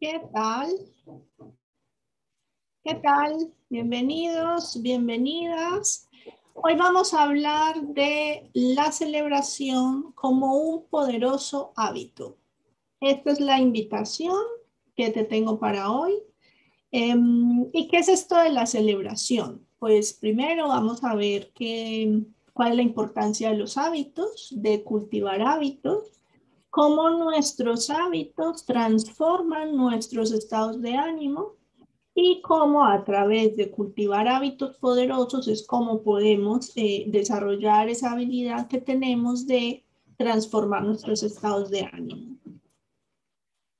¿Qué tal? ¿Qué tal? Bienvenidos, bienvenidas. Hoy vamos a hablar de la celebración como un poderoso hábito. Esta es la invitación que te tengo para hoy. Em, ¿Y qué es esto de la celebración? Pues primero vamos a ver qué, cuál es la importancia de los hábitos, de cultivar hábitos cómo nuestros hábitos transforman nuestros estados de ánimo y cómo a través de cultivar hábitos poderosos es como podemos eh, desarrollar esa habilidad que tenemos de transformar nuestros estados de ánimo.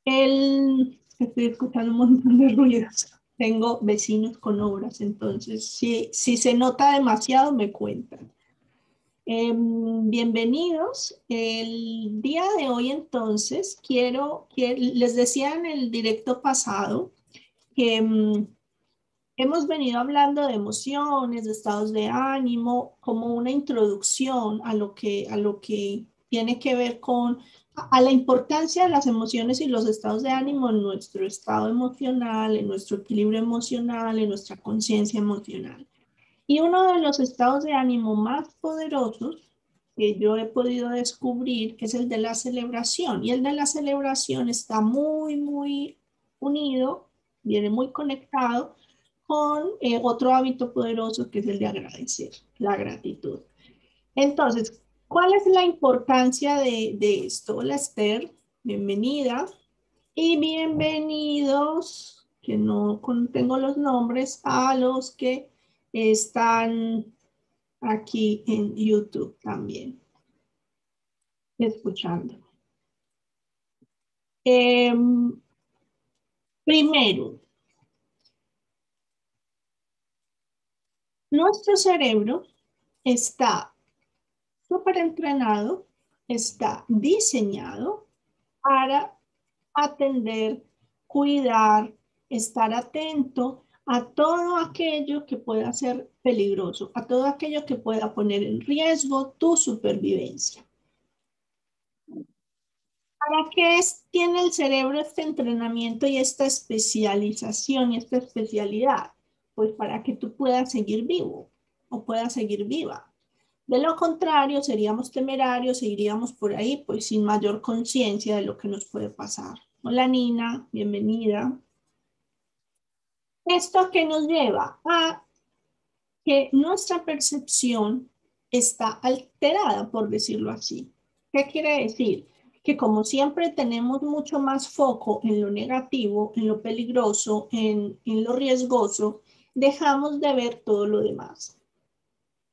El, estoy escuchando un montón de ruidos. Tengo vecinos con obras, entonces si, si se nota demasiado me cuentan. Em, bienvenidos. El día de hoy entonces quiero, que les decía en el directo pasado que em, hemos venido hablando de emociones, de estados de ánimo, como una introducción a lo que, a lo que tiene que ver con a la importancia de las emociones y los estados de ánimo en nuestro estado emocional, en nuestro equilibrio emocional, en nuestra conciencia emocional. Y uno de los estados de ánimo más poderosos que yo he podido descubrir es el de la celebración. Y el de la celebración está muy, muy unido, viene muy conectado con eh, otro hábito poderoso que es el de agradecer, la gratitud. Entonces, ¿cuál es la importancia de, de esto? Hola bienvenida y bienvenidos, que no tengo los nombres, a los que están aquí en YouTube también, escuchando. Em, primero, nuestro cerebro está súper entrenado, está diseñado para atender, cuidar, estar atento a todo aquello que pueda ser peligroso, a todo aquello que pueda poner en riesgo tu supervivencia. ¿Para qué tiene el cerebro este entrenamiento y esta especialización y esta especialidad? Pues para que tú puedas seguir vivo o puedas seguir viva. De lo contrario, seríamos temerarios, seguiríamos por ahí, pues sin mayor conciencia de lo que nos puede pasar. Hola Nina, bienvenida. ¿Esto que nos lleva? A que nuestra percepción está alterada, por decirlo así. ¿Qué quiere decir? Que como siempre tenemos mucho más foco en lo negativo, en lo peligroso, en, en lo riesgoso, dejamos de ver todo lo demás.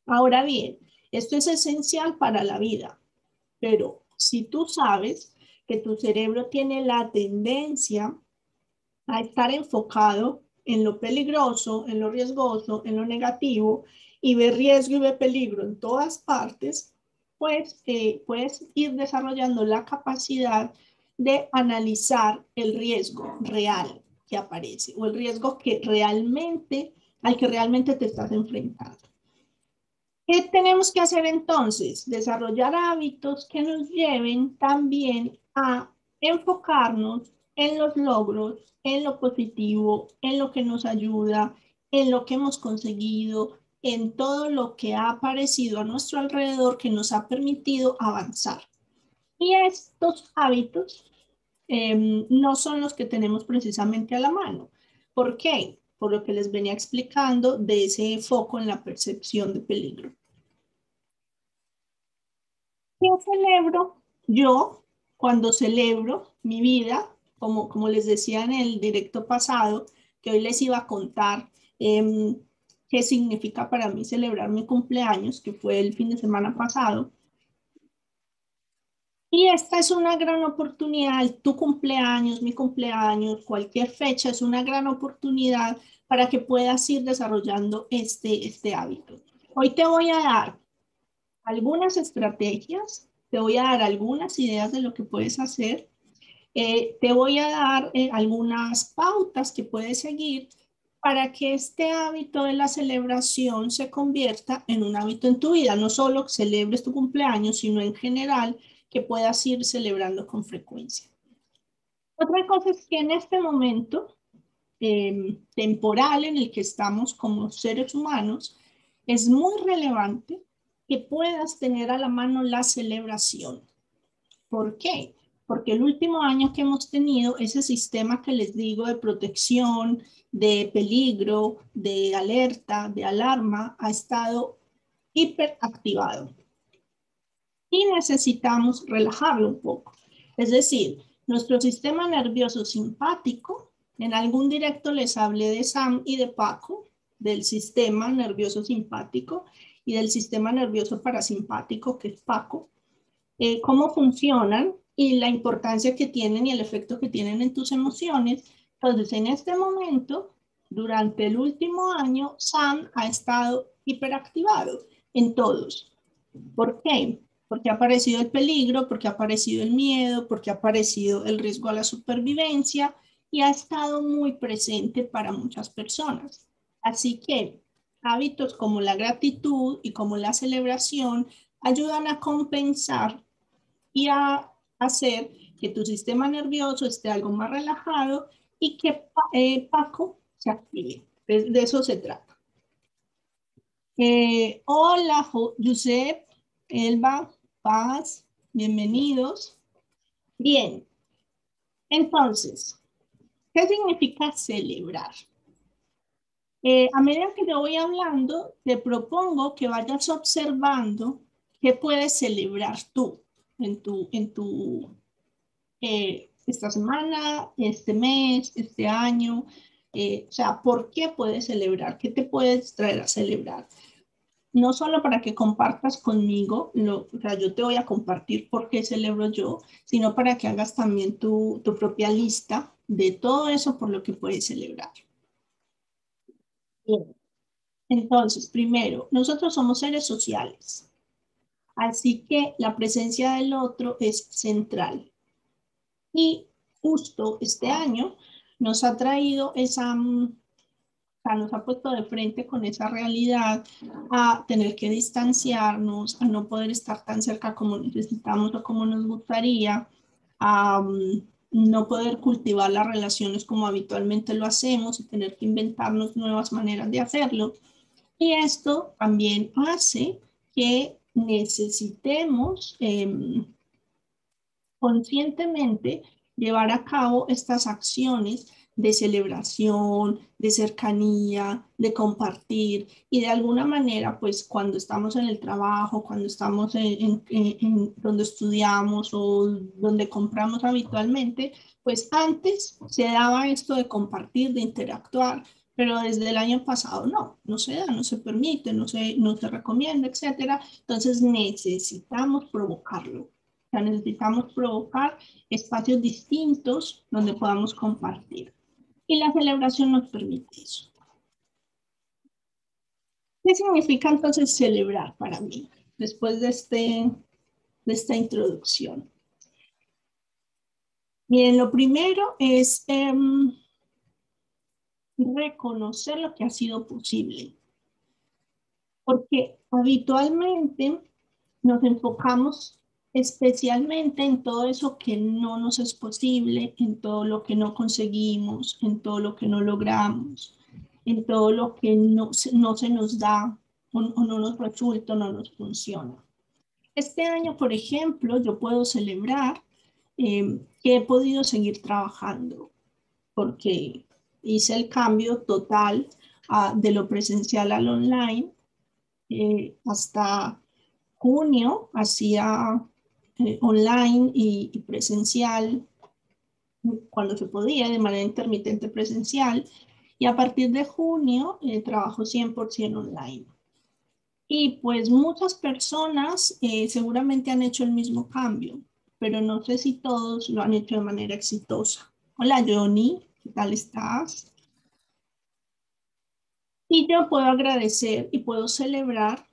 Ahora bien, esto es esencial para la vida, pero si tú sabes que tu cerebro tiene la tendencia a estar enfocado en lo peligroso, en lo riesgoso, en lo negativo y ve riesgo y ve peligro en todas partes, pues eh, puedes ir desarrollando la capacidad de analizar el riesgo real que aparece o el riesgo que realmente, al que realmente te estás enfrentando. ¿Qué tenemos que hacer entonces? Desarrollar hábitos que nos lleven también a enfocarnos en los logros, en lo positivo, en lo que nos ayuda, en lo que hemos conseguido, en todo lo que ha aparecido a nuestro alrededor que nos ha permitido avanzar. Y estos hábitos em, no son los que tenemos precisamente a la mano. ¿Por qué? Por lo que les venía explicando de ese foco en la percepción de peligro. ¿Qué celebro yo cuando celebro mi vida como, les decía en el directo pasado, que hoy les iba a contar em, qué significa para mí celebrar mi cumpleaños, que fue el fin de semana pasado. Y esta es una gran oportunidad, tu cumpleaños, mi cumpleaños, cualquier fecha es una gran oportunidad para que puedas ir desarrollando este, este hábito. Hoy te voy a dar algunas estrategias, te voy a dar algunas ideas de lo que puedes hacer eh, te voy a dar eh, algunas pautas que puedes seguir para que este hábito de la celebración se convierta en un hábito en tu vida. No solo que celebres tu cumpleaños, sino en general que puedas ir celebrando con frecuencia. Otra cosa es que en este momento em, temporal en el que estamos como seres humanos, es muy relevante que puedas tener a la mano la celebración. ¿Por qué? Porque el último año que hemos tenido, ese sistema que les digo de protección, de peligro, de alerta, de alarma, ha estado hiperactivado. Y necesitamos relajarlo un poco. Es decir, nuestro sistema nervioso simpático, en algún directo les hablé de Sam y de Paco, del sistema nervioso simpático y del sistema nervioso parasimpático, que es Paco, eh, cómo funcionan y la importancia que tienen y el efecto que tienen en tus emociones. Entonces, en este momento, durante el último año, Sam ha estado hiperactivado en todos. ¿Por qué? Porque ha aparecido el peligro, porque ha aparecido el miedo, porque ha aparecido el riesgo a la supervivencia y ha estado muy presente para muchas personas. Así que hábitos como la gratitud y como la celebración ayudan a compensar y a hacer que tu sistema nervioso esté algo más relajado y que eh, Paco se active. De, eso se trata. Eh, hola, Josep, Elba, Paz, bienvenidos. Bien, entonces, ¿qué significa celebrar? Eh, a medida que te voy hablando, te propongo que vayas observando qué puedes celebrar tú en tu, en tu, eh, esta semana, este mes, este año. Eh, o sea, ¿por qué puedes celebrar? ¿Qué te puedes traer a celebrar? No solo para que compartas conmigo, o sea, yo te voy a compartir por qué celebro yo, sino para que hagas también tu, tu propia lista de todo eso por lo que puedes celebrar. Entonces, primero, nosotros somos seres sociales, así que la presencia del otro es central. Y justo este año nos ha traído esa, mm, nos ha puesto de frente con esa realidad a tener que distanciarnos, a no poder estar tan cerca como necesitamos o como nos gustaría, a mm, no poder cultivar las relaciones como habitualmente lo hacemos y tener que inventarnos nuevas maneras de hacerlo. Y esto también hace que necesitemos em, conscientemente llevar a cabo estas acciones de celebración, de cercanía, de compartir y de alguna manera, pues cuando estamos en el trabajo, cuando estamos en, donde estudiamos o donde compramos habitualmente, pues antes se daba esto de compartir, de interactuar, pero desde el año pasado no, no se da, no se permite, no se, no se recomienda, etcétera. Entonces necesitamos provocarlo. O sea, necesitamos provocar espacios distintos donde podamos compartir. Y la celebración nos permite eso. ¿Qué significa entonces celebrar para mí después de, este, de esta introducción? Bien, lo primero es em, reconocer lo que ha sido posible. Porque habitualmente nos enfocamos especialmente en todo eso que no nos es posible, en todo lo que no conseguimos, en todo lo que no logramos, en todo lo que no, no se nos da o, no nos resulta no nos funciona. Este año, por ejemplo, yo puedo celebrar eh, que he podido seguir trabajando porque hice el cambio total ah, de lo presencial al online. Eh, hasta junio hacía eh, online y, presencial cuando se podía, de manera intermitente presencial. Y a partir de junio eh, trabajo 100% online. Y pues muchas personas eh, seguramente han hecho el mismo cambio, pero no sé si todos lo han hecho de manera exitosa. Hola Johnny, ¿qué tal estás? Y yo puedo agradecer y puedo celebrar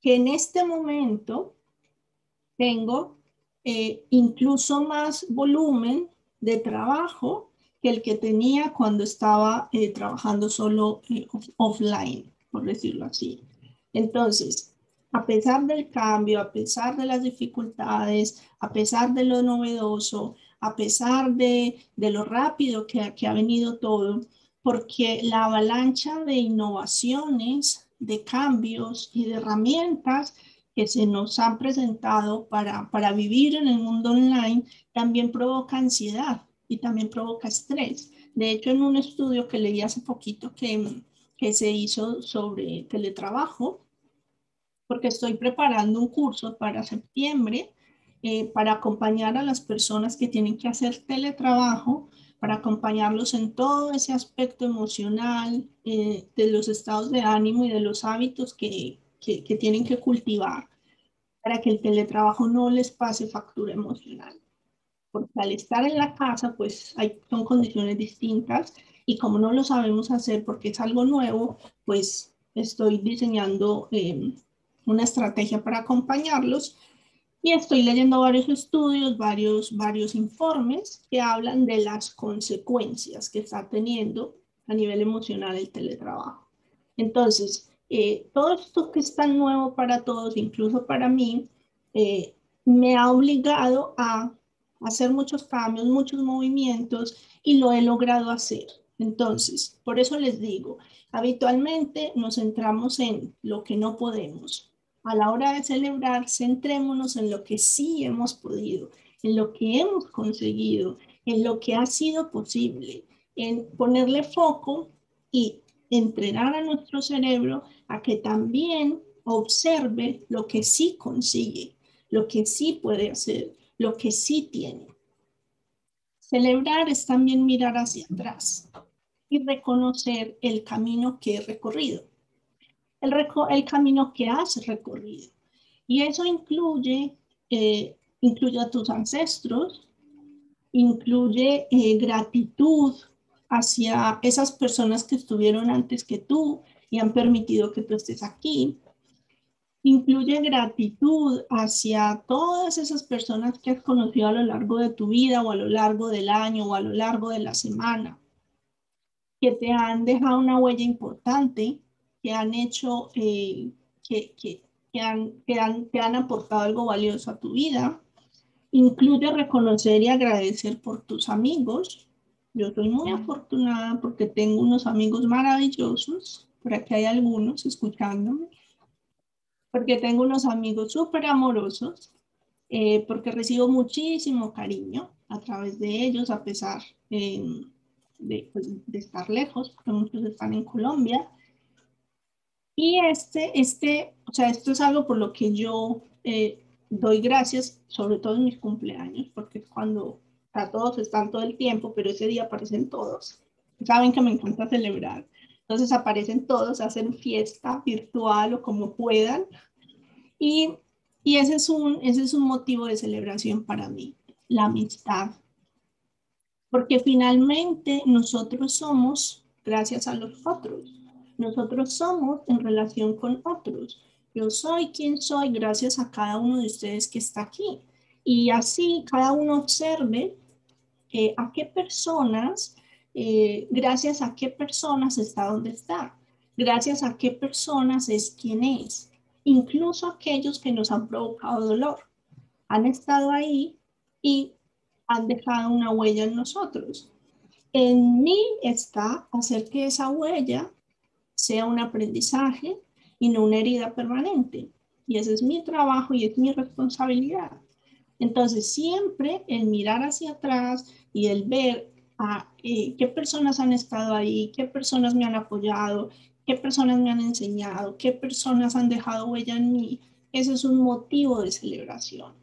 que en este momento tengo eh, incluso más volumen de trabajo que el que tenía cuando estaba eh, trabajando solo eh, offline, por decirlo así. Entonces, a pesar del cambio, a pesar de las dificultades, a pesar de lo novedoso, a pesar de, lo rápido que, que ha venido todo, porque la avalancha de innovaciones, de cambios y de herramientas que se nos han presentado para, para vivir en el mundo online también provoca ansiedad y también provoca estrés. De hecho, en un estudio que leí hace poquito que, que se hizo sobre teletrabajo, porque estoy preparando un curso para septiembre eh, para acompañar a las personas que tienen que hacer teletrabajo, para acompañarlos en todo ese aspecto emocional, eh, de los estados de ánimo y de los hábitos que, que, que tienen que cultivar para que el teletrabajo no les pase factura emocional. Porque al estar en la casa, pues hay, son condiciones distintas y como no lo sabemos hacer porque es algo nuevo, pues estoy diseñando eh, una estrategia para acompañarlos y estoy leyendo varios estudios, varios, varios informes que hablan de las consecuencias que está teniendo a nivel emocional el teletrabajo. Entonces, eh, todo esto que es tan nuevo para todos, incluso para mí, eh, me ha obligado a hacer muchos cambios, muchos movimientos y lo he logrado hacer. Entonces, por eso les digo, habitualmente nos centramos en lo que no podemos, a la hora de celebrar, centrémonos en lo que sí hemos podido, en lo que hemos conseguido, en lo que ha sido posible, en ponerle foco y entrenar a nuestro cerebro a que también observe lo que sí consigue, lo que sí puede hacer, lo que sí tiene. Celebrar es también mirar hacia atrás y reconocer el camino que he recorrido el, camino que has recorrido. Y eso incluye, eh, incluye a tus ancestros, incluye eh, gratitud hacia esas personas que estuvieron antes que tú y han permitido que tú estés aquí. Incluye gratitud hacia todas esas personas que has conocido a lo largo de tu vida o a lo largo del año o a lo largo de la semana, que te han dejado una huella importante que han hecho, eh, que, que, que, han, que, han, que han aportado algo valioso a tu vida. Incluye reconocer y agradecer por tus amigos. Yo soy muy afortunada porque tengo unos amigos maravillosos. Por aquí hay algunos escuchándome. Porque tengo unos amigos súper amorosos. Eh, porque recibo muchísimo cariño a través de ellos, a pesar eh, de, pues, de, estar lejos, porque muchos están en Colombia. Y este, este, o sea, esto es algo por lo que yo eh, doy gracias, sobre todo en mis cumpleaños, porque cuando a todos están todo el tiempo, pero ese día aparecen todos. Saben que me encanta celebrar. Entonces aparecen todos, hacen fiesta virtual o como puedan. Y, y ese, es un, ese es un motivo de celebración para mí, la amistad. Porque finalmente nosotros somos gracias a los otros. Nosotros somos en relación con otros. Yo soy quien soy gracias a cada uno de ustedes que está aquí. Y así cada uno observe eh, a qué personas, eh, gracias a qué personas está donde está, gracias a qué personas es quien es, incluso aquellos que nos han provocado dolor, han estado ahí y han dejado una huella en nosotros. En mí está hacer que esa huella sea un aprendizaje y no una herida permanente. Y ese es mi trabajo y es mi responsabilidad. Entonces, siempre el mirar hacia atrás y el ver a eh, qué personas han estado ahí, qué personas me han apoyado, qué personas me han enseñado, qué personas han dejado huella en mí, ese es un motivo de celebración.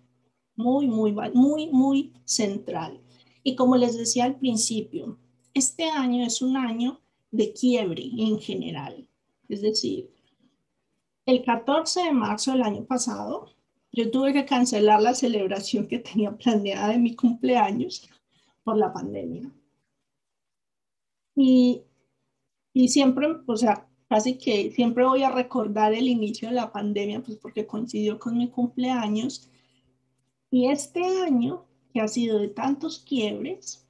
Muy, muy, muy, muy central. Y como les decía al principio, este año es un año de quiebre en general. Es decir, el 14 de marzo del año pasado, yo tuve que cancelar la celebración que tenía planeada de mi cumpleaños por la pandemia. Y, y siempre, o sea, casi que siempre voy a recordar el inicio de la pandemia, pues porque coincidió con mi cumpleaños. Y este año, que ha sido de tantos quiebres,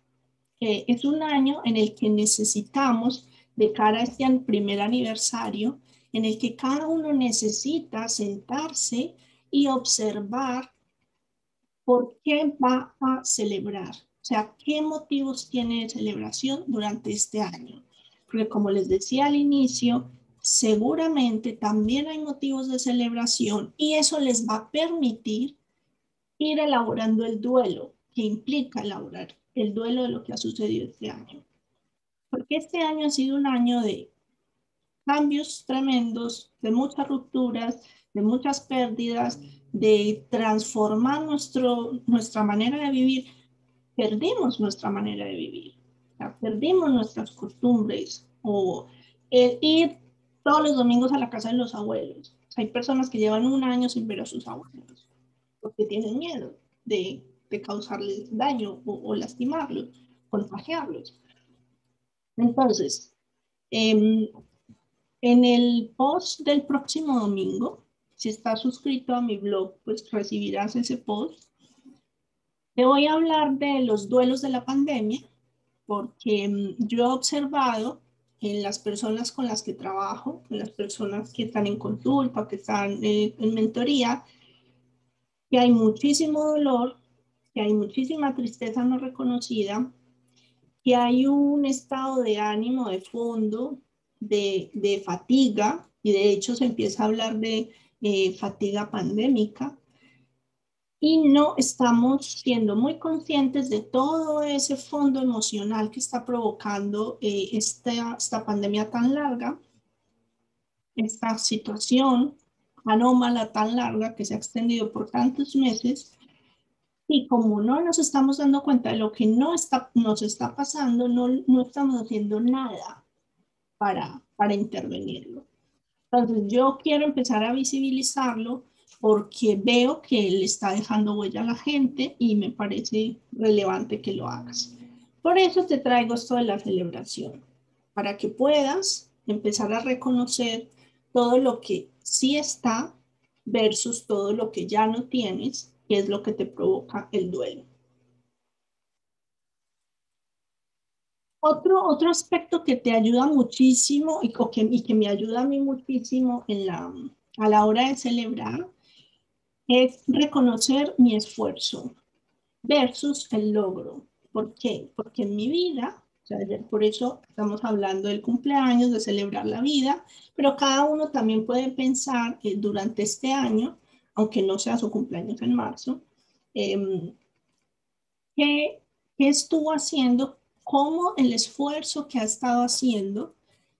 es un año en el que necesitamos, de cara a este primer aniversario, en el que cada uno necesita sentarse y observar por qué va a celebrar. O sea, ¿qué motivos tiene de celebración durante este año? Porque como les decía al inicio, seguramente también hay motivos de celebración y eso les va a permitir ir elaborando el duelo que implica elaborar el duelo de lo que ha sucedido este año. Porque este año ha sido un año de cambios tremendos, de muchas rupturas, de muchas pérdidas, de transformar nuestro, nuestra manera de vivir. Perdimos nuestra manera de vivir, perdimos nuestras costumbres o el ir todos los domingos a la casa de los abuelos. Hay personas que llevan un año sin ver a sus abuelos porque tienen miedo de, de causarles daño o, o lastimarlos, contagiarlos. Entonces, em, en el post del próximo domingo, si estás suscrito a mi blog, pues recibirás ese post. Te voy a hablar de los duelos de la pandemia, porque em, yo he observado en las personas con las que trabajo, en las personas que están en consulta, que están eh, en mentoría, que hay muchísimo dolor, que hay muchísima tristeza no reconocida, que hay un estado de ánimo de fondo, de, fatiga, y de hecho se empieza a hablar de eh, fatiga pandémica, y no estamos siendo muy conscientes de todo ese fondo emocional que está provocando eh, esta, esta pandemia tan larga, esta situación anómala tan larga que se ha extendido por tantos meses y como no nos estamos dando cuenta de lo que no está, nos está pasando, no, no estamos haciendo nada para, para intervenirlo. Entonces yo quiero empezar a visibilizarlo porque veo que le está dejando huella a la gente y me parece relevante que lo hagas. Por eso te traigo esto de la celebración, para que puedas empezar a reconocer todo lo que sí está versus todo lo que ya no tienes que es lo que te provoca el duelo. Otro, otro aspecto que te ayuda muchísimo y que, y que me ayuda a mí muchísimo en la, a la hora de celebrar es reconocer mi esfuerzo versus el logro. ¿Por qué? Porque en mi vida, por eso estamos hablando del cumpleaños, de celebrar la vida, pero cada uno también puede pensar que durante este año aunque no sea su cumpleaños en marzo, em, ¿qué, estuvo haciendo? ¿Cómo el esfuerzo que ha estado haciendo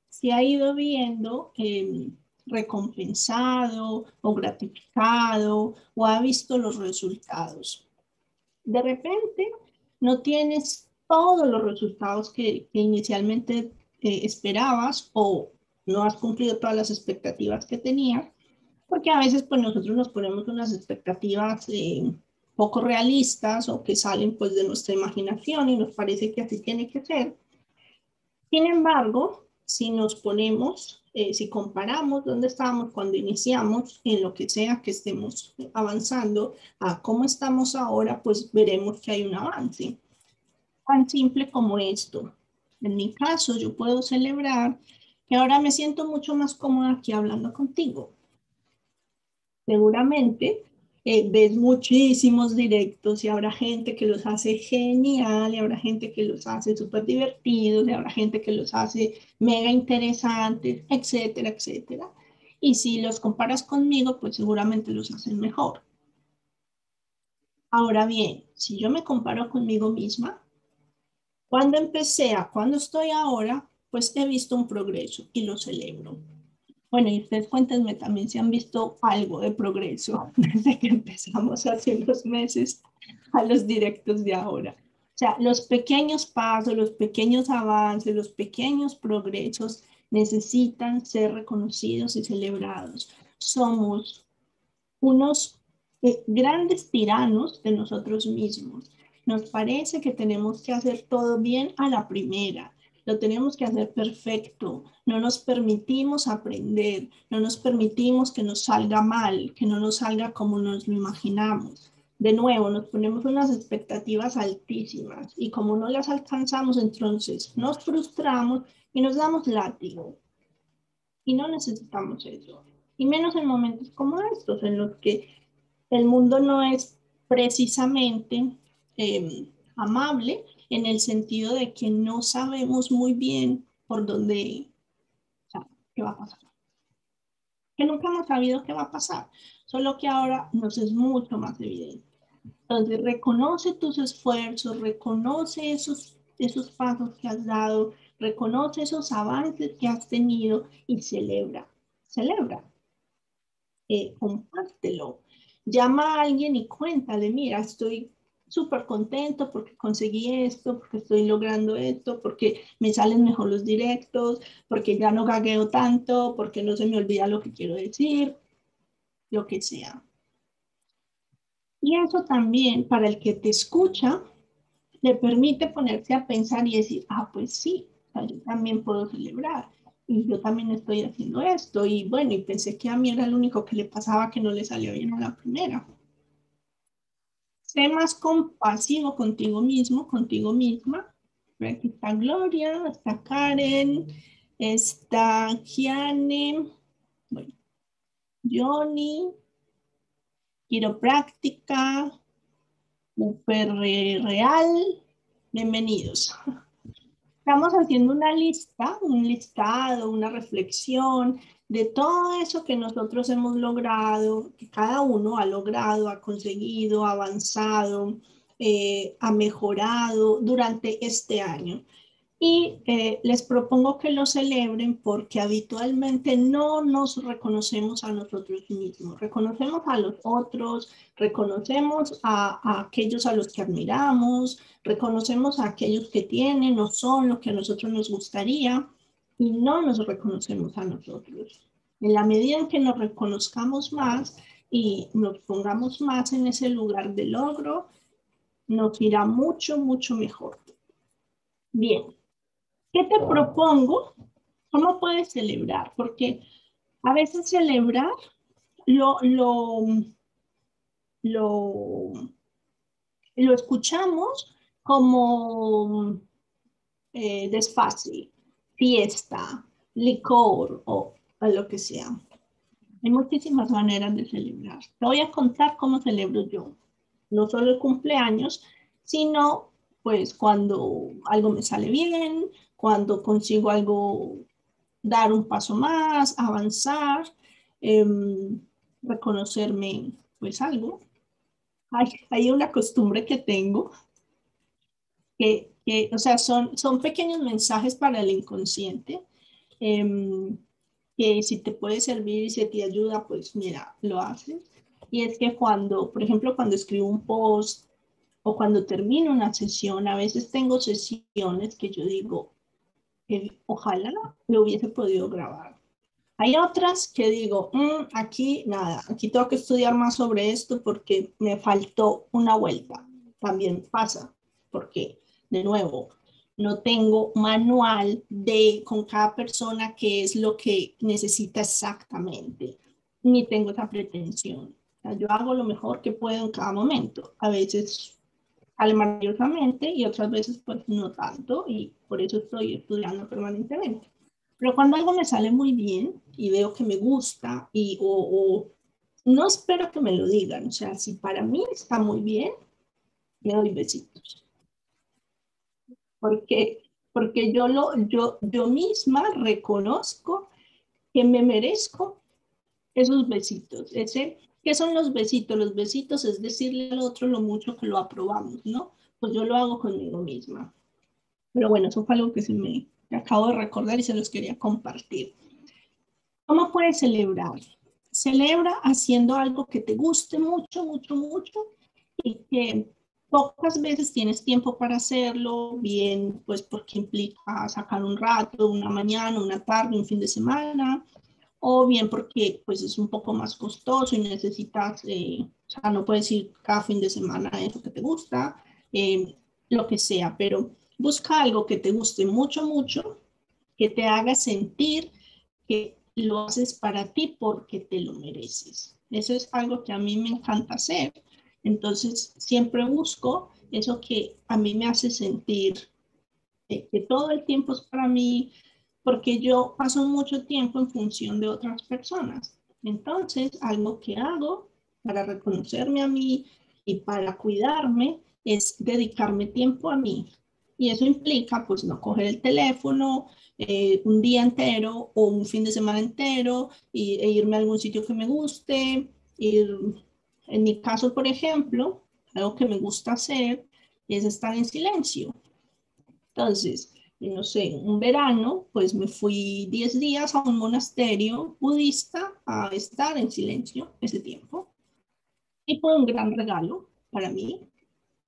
se ha ido viendo em, recompensado o gratificado o ha visto los resultados? De repente no tienes todos los resultados que, inicialmente eh, esperabas o no has cumplido todas las expectativas que tenías, porque a veces pues nosotros nos ponemos unas expectativas eh, poco realistas o que salen pues de nuestra imaginación y nos parece que así tiene que ser. Sin embargo, si nos ponemos, eh, si comparamos dónde estábamos cuando iniciamos, en lo que sea que estemos avanzando, a cómo estamos ahora, pues veremos que hay un avance. Tan simple como esto. En mi caso, yo puedo celebrar que ahora me siento mucho más cómoda aquí hablando contigo seguramente eh, ves muchísimos directos y habrá gente que los hace genial y habrá gente que los hace súper divertidos y habrá gente que los hace mega interesantes, etcétera, etcétera. Y si los comparas conmigo, pues seguramente los hacen mejor. Ahora bien, si yo me comparo conmigo misma, cuando empecé a cuando estoy ahora, pues he visto un progreso y lo celebro. Bueno, y ustedes cuéntenme también si han visto algo de progreso desde que empezamos hace unos meses a los directos de ahora. O sea, los pequeños pasos, los pequeños avances, los pequeños progresos necesitan ser reconocidos y celebrados. Somos unos eh, grandes tiranos de nosotros mismos. Nos parece que tenemos que hacer todo bien a la primera, lo tenemos que hacer perfecto, no nos permitimos aprender, no nos permitimos que nos salga mal, que no nos salga como nos lo imaginamos. De nuevo, nos ponemos unas expectativas altísimas y como no las alcanzamos, entonces nos frustramos y nos damos látigo. Y no necesitamos eso. Y menos en momentos como estos, en los que el mundo no es precisamente em, amable en el sentido de que no sabemos muy bien por dónde, qué va a pasar. Que nunca hemos sabido qué va a pasar, solo que ahora nos es mucho más evidente. Entonces, reconoce tus esfuerzos, reconoce esos, esos pasos que has dado, reconoce esos avances que has tenido y celebra, celebra. Eh, compártelo. Llama a alguien y cuéntale, mira, estoy súper contento porque conseguí esto, porque estoy logrando esto, porque me salen mejor los directos, porque ya no gagueo tanto, porque no se me olvida lo que quiero decir, lo que sea. Y eso también para el que te escucha le permite ponerse a pensar y decir, ah, pues sí, yo también puedo celebrar y yo también estoy haciendo esto y bueno, y pensé que a mí era el único que le pasaba que no le salió bien a la primera. Sé más compasivo contigo mismo, contigo misma. Aquí está Gloria, está Karen, está Kiane, bueno, Johnny, quiropráctica, super real, bienvenidos. Estamos haciendo una lista, un listado, una reflexión de todo eso que nosotros hemos logrado, que cada uno ha logrado, ha conseguido, ha avanzado, eh, ha mejorado durante este año. Y eh, les propongo que lo celebren porque habitualmente no nos reconocemos a nosotros mismos, reconocemos a los otros, reconocemos a, aquellos a los que admiramos, reconocemos a aquellos que tienen o son lo que a nosotros nos gustaría y no nos reconocemos a nosotros. En la medida en que nos reconozcamos más y nos pongamos más en ese lugar de logro, nos irá mucho, mucho mejor. Bien, ¿Qué te propongo? ¿Cómo puedes celebrar? Porque a veces celebrar lo, lo, lo, lo escuchamos como eh, desfácil, fiesta, licor o, lo que sea. Hay muchísimas maneras de celebrar. Te voy a contar cómo celebro yo. No solo el cumpleaños, sino pues cuando algo me sale bien, cuando consigo algo, dar un paso más, avanzar, em, reconocerme pues algo. Hay, hay, una costumbre que tengo que, que, o sea, son, son pequeños mensajes para el inconsciente em, que si te puede servir y si te ayuda, pues mira, lo haces. Y es que cuando, por ejemplo, cuando escribo un post o cuando termino una sesión, a veces tengo sesiones que yo digo, ojalá lo hubiese podido grabar. Hay otras que digo, mm, aquí nada, aquí tengo que estudiar más sobre esto porque me faltó una vuelta. También pasa, porque de nuevo, no tengo manual de con cada persona qué es lo que necesita exactamente, ni tengo esa pretensión. yo hago lo mejor que puedo en cada momento. A veces maravillosamente y otras veces pues no tanto y por eso estoy estudiando permanentemente. Pero cuando algo me sale muy bien y veo que me gusta y o, no espero que me lo digan, o sea, si para mí está muy bien, me doy besitos. Porque porque yo lo yo yo misma reconozco que me merezco esos besitos, ese ¿Qué son los besitos? Los besitos es decirle al otro lo mucho que lo aprobamos, ¿no? Pues yo lo hago conmigo misma. Pero bueno, eso fue algo que se me acabo de recordar y se los quería compartir. ¿Cómo puedes celebrar? Celebra haciendo algo que te guste mucho, mucho, mucho y que pocas veces tienes tiempo para hacerlo, bien, pues porque implica sacar un rato, una mañana, una tarde, un fin de semana, o bien porque pues es un poco más costoso y necesitas, eh, o sea, no puedes ir cada fin de semana a eso que te gusta, eh, lo que sea, pero busca algo que te guste mucho, mucho, que te haga sentir que lo haces para ti porque te lo mereces. Eso es algo que a mí me encanta hacer. Entonces, siempre busco eso que a mí me hace sentir eh, que todo el tiempo es para mí, porque yo paso mucho tiempo en función de otras personas. Entonces, algo que hago para reconocerme a mí y para cuidarme es dedicarme tiempo a mí. Y eso implica, pues, no coger el teléfono eh, un día entero o un fin de semana entero y, e irme a algún sitio que me guste. Ir, en mi caso, por ejemplo, algo que me gusta hacer es estar en silencio. Entonces, no sé, un verano, pues me fui 10 días a un monasterio budista a estar en silencio ese tiempo. Y fue un gran regalo para mí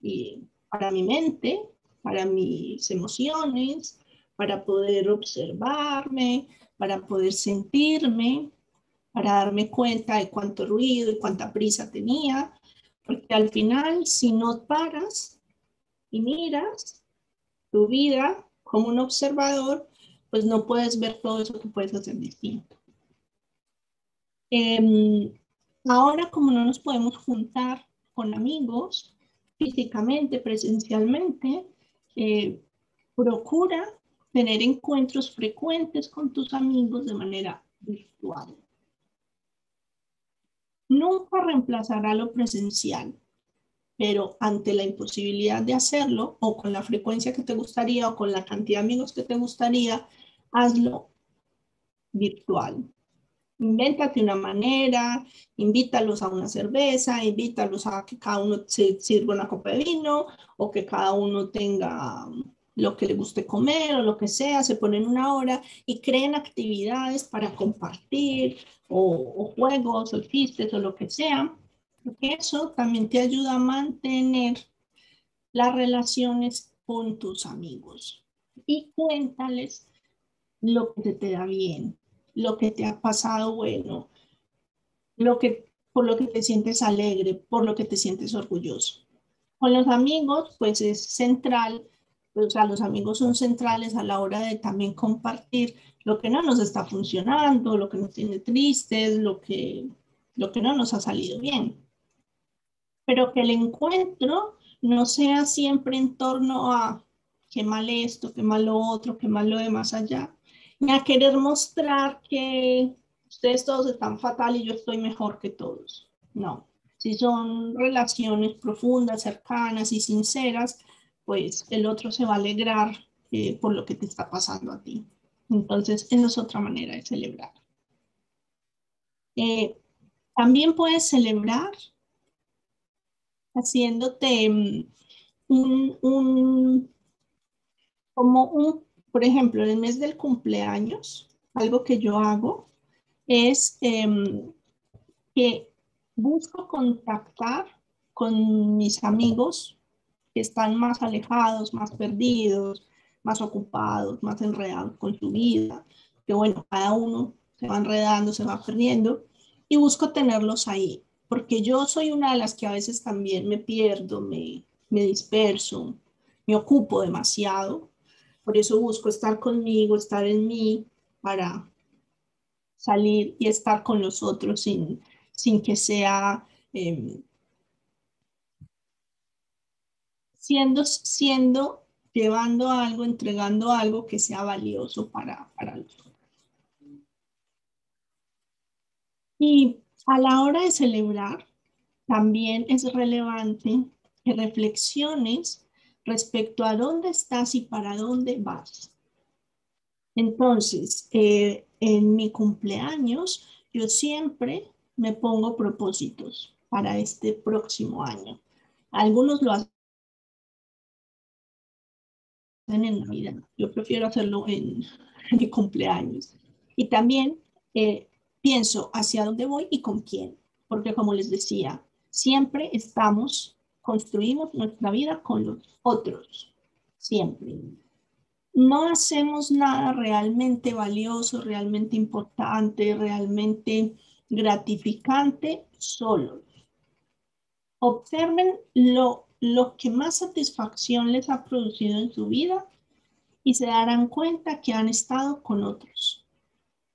y para mi mente, para mis emociones, para poder observarme, para poder sentirme, para darme cuenta de cuánto ruido y cuánta prisa tenía, porque al final si no paras y miras tu vida como un observador, pues no puedes ver todo eso que puedes hacer distinto. Em, ahora, como no nos podemos juntar con amigos físicamente, presencialmente, eh, procura tener encuentros frecuentes con tus amigos de manera virtual. Nunca reemplazará lo presencial, pero ante la imposibilidad de hacerlo o con la frecuencia que te gustaría o con la cantidad de amigos que te gustaría, hazlo virtual. Invéntate una manera, invítalos a una cerveza, invítalos a que cada uno sirva una copa de vino o que cada uno tenga lo que le guste comer o lo que sea, se ponen una hora y creen actividades para compartir o, juegos o chistes o lo que sea porque eso también te ayuda a mantener las relaciones con tus amigos. Y cuéntales lo que te da bien, lo que te ha pasado bueno, lo que, por lo que te sientes alegre, por lo que te sientes orgulloso. Con los amigos, pues es central, o sea, los amigos son centrales a la hora de también compartir lo que no nos está funcionando, lo que nos tiene tristes, lo que, lo que no nos ha salido bien pero que el encuentro no sea siempre en torno a qué mal esto, qué mal lo otro, qué mal lo de más allá, ni a querer mostrar que ustedes todos están fatal y yo estoy mejor que todos. No, si son relaciones profundas, cercanas y sinceras, pues el otro se va a alegrar eh, por lo que te está pasando a ti. Entonces, esa es otra manera de celebrar. Eh, también puedes celebrar haciéndote mm, un, como un, por ejemplo, en el mes del cumpleaños, algo que yo hago es em, que busco contactar con mis amigos que están más alejados, más perdidos, más ocupados, más enredados con su vida, que bueno, cada uno se va enredando, se va perdiendo, y busco tenerlos ahí porque yo soy una de las que a veces también me pierdo, me, me disperso, me ocupo demasiado. Por eso busco estar conmigo, estar en mí para salir y estar con los otros sin, sin que sea em, siendo, llevando algo, entregando algo que sea valioso para, para los otros. Y a la hora de celebrar, también es relevante que reflexiones respecto a dónde estás y para dónde vas. Entonces, eh, en mi cumpleaños, yo siempre me pongo propósitos para este próximo año. Algunos lo hacen en Navidad. Yo prefiero hacerlo en, mi cumpleaños. Y también eh, pienso hacia dónde voy y con quién, porque como les decía, siempre estamos, construimos nuestra vida con los otros, siempre. No hacemos nada realmente valioso, realmente importante, realmente gratificante solos. Observen lo, lo que más satisfacción les ha producido en su vida y se darán cuenta que han estado con otros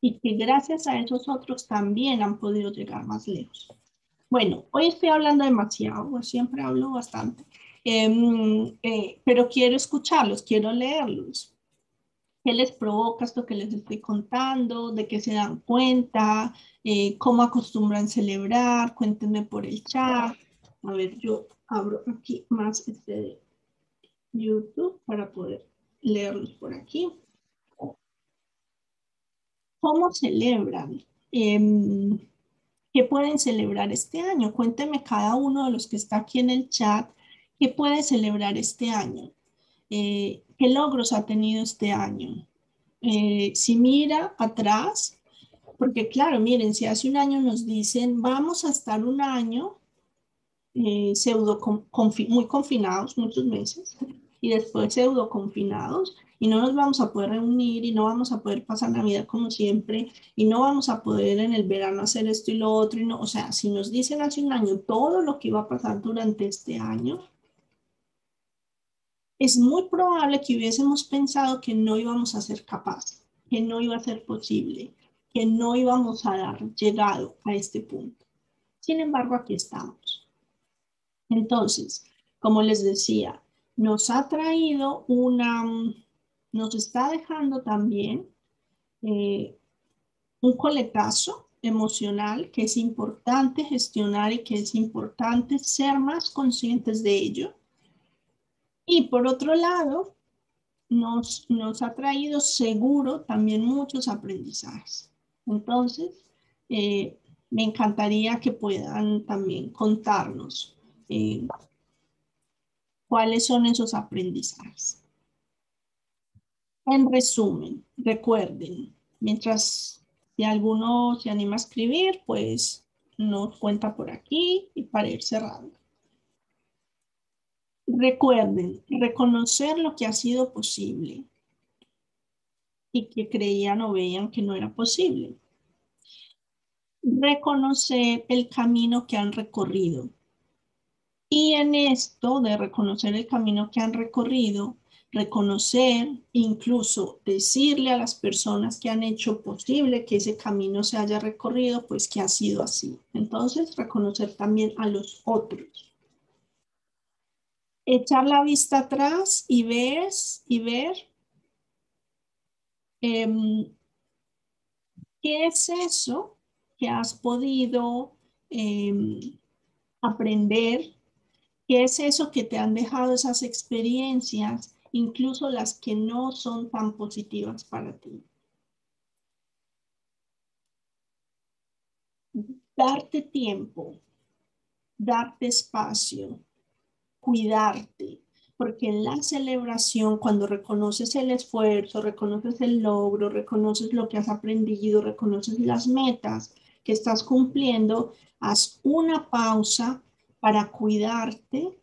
y que gracias a esos otros también han podido llegar más lejos. Bueno, hoy estoy hablando demasiado, pues siempre hablo bastante, em, eh, pero quiero escucharlos, quiero leerlos. ¿Qué les provoca esto que les estoy contando? ¿De qué se dan cuenta? Eh, ¿Cómo acostumbran celebrar? Cuéntenme por el chat. A ver, yo abro aquí más este de YouTube para poder leerlos por aquí. ¿Cómo celebran? Em, ¿Qué pueden celebrar este año? Cuénteme cada uno de los que está aquí en el chat, ¿qué puede celebrar este año? Eh, ¿Qué logros ha tenido este año? Eh, si mira atrás, porque claro, miren, si hace un año nos dicen, vamos a estar un año eh, pseudo muy confinados, muchos meses, y después pseudo confinados, y no nos vamos a poder reunir y no vamos a poder pasar Navidad como siempre y no vamos a poder en el verano hacer esto y lo otro. Y no, o sea, si nos dicen hace un año todo lo que iba a pasar durante este año, es muy probable que hubiésemos pensado que no íbamos a ser capaces, que no iba a ser posible, que no íbamos a dar llegado a este punto. Sin embargo, aquí estamos. Entonces, como les decía, nos ha traído una, nos está dejando también eh, un coletazo emocional que es importante gestionar y que es importante ser más conscientes de ello y por otro lado, nos, ha traído seguro también muchos aprendizajes. Entonces, eh, me encantaría que puedan también contarnos cuáles son esos aprendizajes. En resumen, recuerden, mientras si alguno se anima a escribir, pues nos cuenta por aquí y para ir cerrando. Recuerden, reconocer lo que ha sido posible y que creían o veían que no era posible. Reconocer el camino que han recorrido. Y en esto de reconocer el camino que han recorrido, reconocer, incluso decirle a las personas que han hecho posible que ese camino se haya recorrido, pues que ha sido así. Entonces, reconocer también a los otros echar la vista atrás y ver, y ver em, qué es eso que has podido em, aprender, qué es eso que te han dejado esas experiencias, incluso las que no son tan positivas para ti. Darte tiempo, darte espacio, cuidarte, porque en la celebración, cuando reconoces el esfuerzo, reconoces el logro, reconoces lo que has aprendido, reconoces las metas que estás cumpliendo, haz una pausa para cuidarte,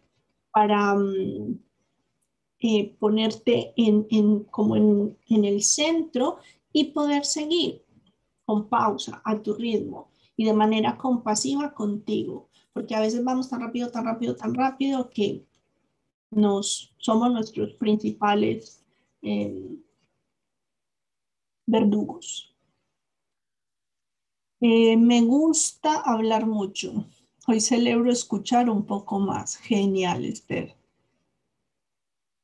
para mm, eh, ponerte en, como en, en el centro y poder seguir con pausa a tu ritmo y de manera compasiva contigo porque a veces vamos tan rápido, tan rápido, tan rápido que nos somos nuestros principales eh, verdugos. Eh, me gusta hablar mucho. Hoy celebro escuchar un poco más. Genial, Esther.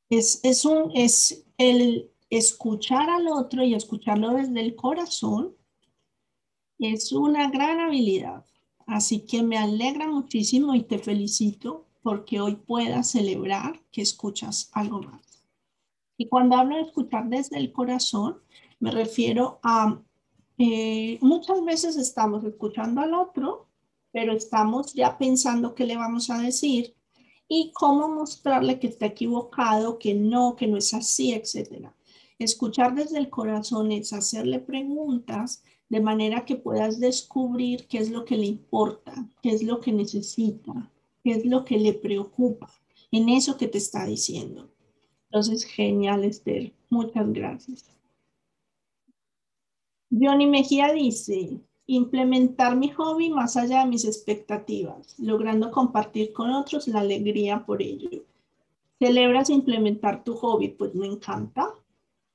Es, es, un, es el escuchar al otro y escucharlo desde el corazón. Es una gran habilidad. Así que me alegra muchísimo y te felicito porque hoy puedas celebrar que escuchas algo más. Y cuando hablo de escuchar desde el corazón, me refiero a eh, muchas veces estamos escuchando al otro, pero estamos ya pensando qué le vamos a decir y cómo mostrarle que está equivocado, que no, que no es así, etc. Escuchar desde el corazón es hacerle preguntas de manera que puedas descubrir qué es lo que le importa, qué es lo que necesita, qué es lo que le preocupa en eso que te está diciendo. Entonces, genial, Esther. Muchas gracias. Johnny Mejía dice, implementar mi hobby más allá de mis expectativas, logrando compartir con otros la alegría por ello. ¿Celebras implementar tu hobby? Pues me encanta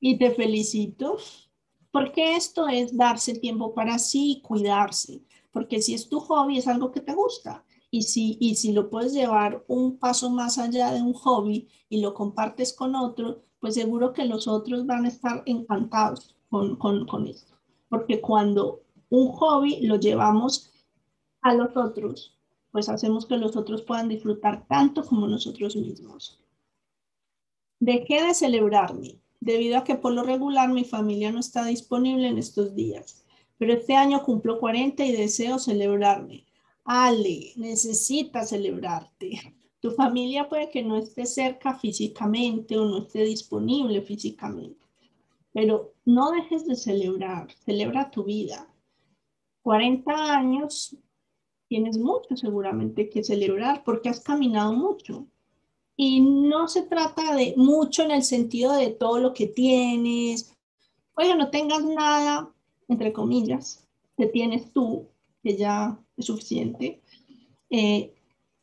y te felicito porque esto es darse tiempo para sí y cuidarse. Porque si es tu hobby, es algo que te gusta. Y si, y si lo puedes llevar un paso más allá de un hobby y lo compartes con otro, pues seguro que los otros van a estar encantados con, con, con esto. Porque cuando un hobby lo llevamos a los otros, pues hacemos que los otros puedan disfrutar tanto como nosotros mismos. Dejé de celebrarme debido a que por lo regular mi familia no está disponible en estos días, pero este año cumplo 40 y deseo celebrarme. Ale, necesitas celebrarte. Tu familia puede que no esté cerca físicamente o no esté disponible físicamente, pero no dejes de celebrar, celebra tu vida. 40 años, tienes mucho seguramente que celebrar porque has caminado mucho. Y no se trata de mucho en el sentido de todo lo que tienes. Oye, no tengas nada, entre comillas, que tienes tú, que ya es suficiente. Eh,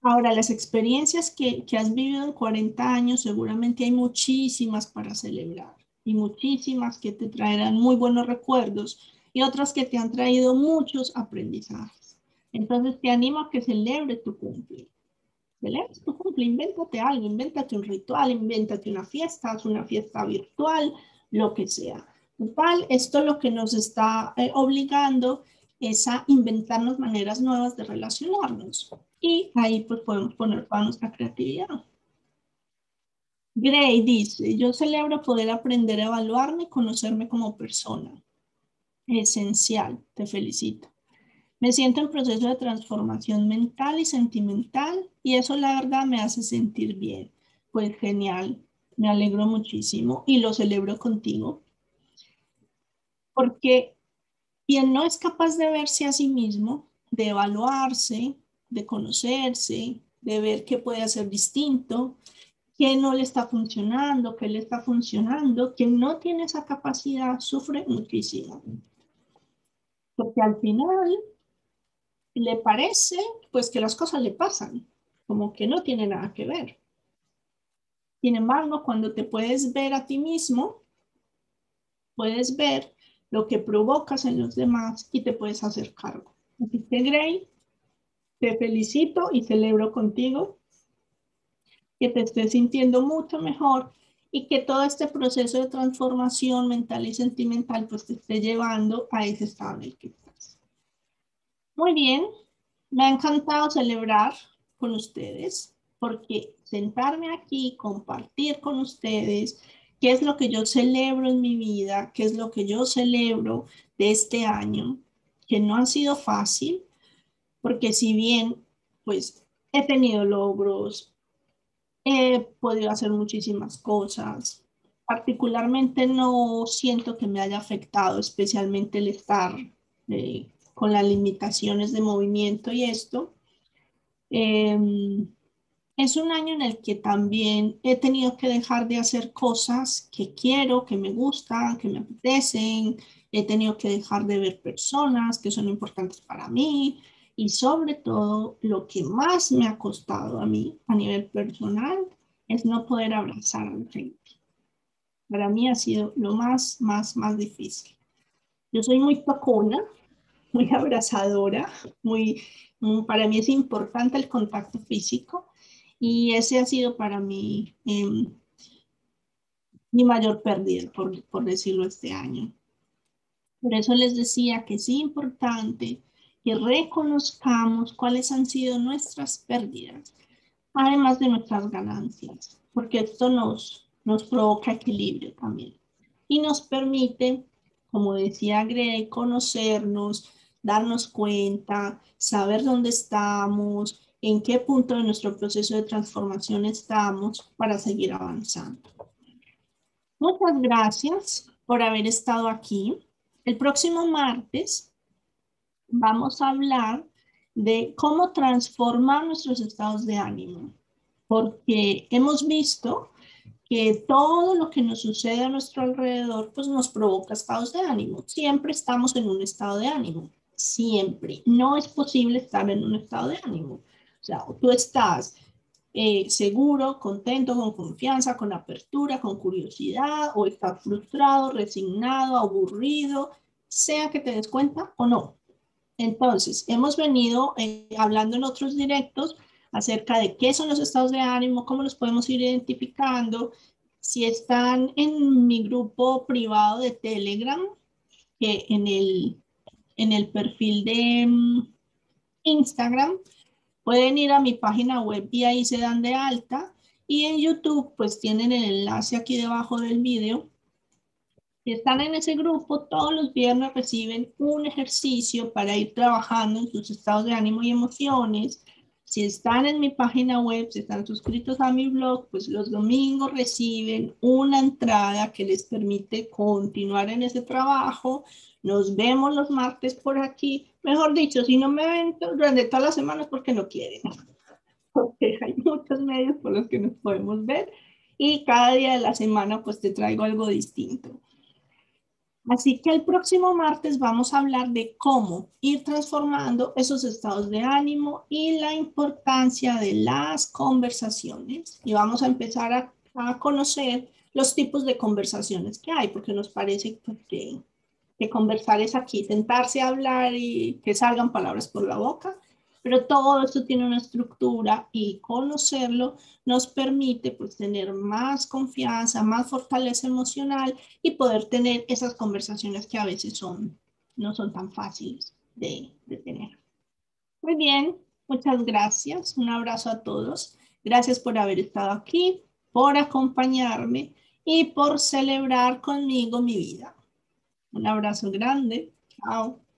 Ahora, las experiencias que, has vivido en 40 años, seguramente hay muchísimas para celebrar y muchísimas que te traerán muy buenos recuerdos y otras que te han traído muchos aprendizajes. Entonces, te animo a que celebres tu cumple. Celebres tu cumple, invéntate algo, invéntate un ritual, invéntate una fiesta, haz una fiesta virtual, lo que sea. Total, esto lo que nos está eh, obligando es a inventarnos maneras nuevas de relacionarnos. Y ahí pues podemos poner toda nuestra creatividad. Gray dice, yo celebro poder aprender a evaluarme y conocerme como persona. Esencial, te felicito. Me siento en proceso de transformación mental y sentimental y eso la verdad me hace sentir bien. Pues genial, me alegro muchísimo y lo celebro contigo. Porque quien no es capaz de verse a sí mismo, de evaluarse, de conocerse, de ver qué puede hacer distinto, qué no le está funcionando, qué le está funcionando, quien no tiene esa capacidad sufre muchísimo. Porque al final le parece pues que las cosas le pasan, como que no tiene nada que ver. Sin embargo, cuando te puedes ver a ti mismo, puedes ver lo que provocas en los demás y te puedes hacer cargo. Así que Gray te felicito y celebro contigo que te estés sintiendo mucho mejor y que todo este proceso de transformación mental y sentimental pues te esté llevando a ese estado en el que estás. Muy bien, me ha encantado celebrar con ustedes porque sentarme aquí, compartir con ustedes qué es lo que yo celebro en mi vida, qué es lo que yo celebro de este año, que no ha sido fácil, porque si bien pues he tenido logros, he podido hacer muchísimas cosas, particularmente no siento que me haya afectado especialmente el estar eh, con las limitaciones de movimiento y esto. Em, es un año en el que también he tenido que dejar de hacer cosas que quiero, que me gustan, que me apetecen. He tenido que dejar de ver personas que son importantes para mí. Y sobre todo, lo que más me ha costado a mí a nivel personal es no poder abrazar a la gente. Para mí ha sido lo más, más, más difícil. Yo soy muy tocona, muy abrazadora, muy, para mí es importante el contacto físico y ese ha sido para mí em, mi mayor pérdida, por, por decirlo este año. Por eso les decía que es importante que reconozcamos cuáles han sido nuestras pérdidas, además de nuestras ganancias, porque esto nos, nos provoca equilibrio también y nos permite, como decía Greg, conocernos, darnos cuenta, saber dónde estamos, en qué punto de nuestro proceso de transformación estamos para seguir avanzando. Muchas gracias por haber estado aquí. El próximo martes vamos a hablar de cómo transformar nuestros estados de ánimo, porque hemos visto que todo lo que nos sucede a nuestro alrededor pues nos provoca estados de ánimo. Siempre estamos en un estado de ánimo, siempre. No es posible estar en un estado de ánimo. O sea, tú estás eh, seguro, contento, con confianza, con apertura, con curiosidad, o estás frustrado, resignado, aburrido, sea que te des cuenta o no. Entonces, hemos venido eh, hablando en otros directos acerca de qué son los estados de ánimo, cómo los podemos ir identificando. Si están en mi grupo privado de Telegram, que en el, en el perfil de mm, Instagram, Pueden ir a mi página web y ahí se dan de alta. Y en YouTube, pues tienen el enlace aquí debajo del video. Si están en ese grupo, todos los viernes reciben un ejercicio para ir trabajando en sus estados de ánimo y emociones. Si están en mi página web, si están suscritos a mi blog, pues los domingos reciben una entrada que les permite continuar en ese trabajo. Nos vemos los martes por aquí. Mejor dicho, si no me ven durante todas las semanas porque no quieren. Porque hay muchos medios por los que nos podemos ver y cada día de la semana pues te traigo algo distinto. Así que el próximo martes vamos a hablar de cómo ir transformando esos estados de ánimo y la importancia de las conversaciones. Y vamos a empezar a, conocer los tipos de conversaciones que hay, porque nos parece que, que conversar es aquí, sentarse a hablar y que salgan palabras por la boca pero todo esto tiene una estructura y conocerlo nos permite pues tener más confianza, más fortaleza emocional y poder tener esas conversaciones que a veces son, no son tan fáciles de, de tener. Muy bien, muchas gracias. Un abrazo a todos. Gracias por haber estado aquí, por acompañarme y por celebrar conmigo mi vida. Un abrazo grande. Chao.